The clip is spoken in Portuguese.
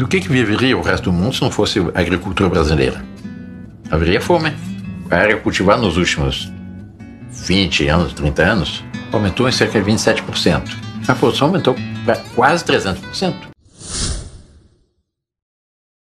Do que, que viveria o resto do mundo se não fosse a agricultura brasileira? Haveria fome. A área cultivada nos últimos 20 anos, 30 anos, aumentou em cerca de 27%. A produção aumentou para quase 300%.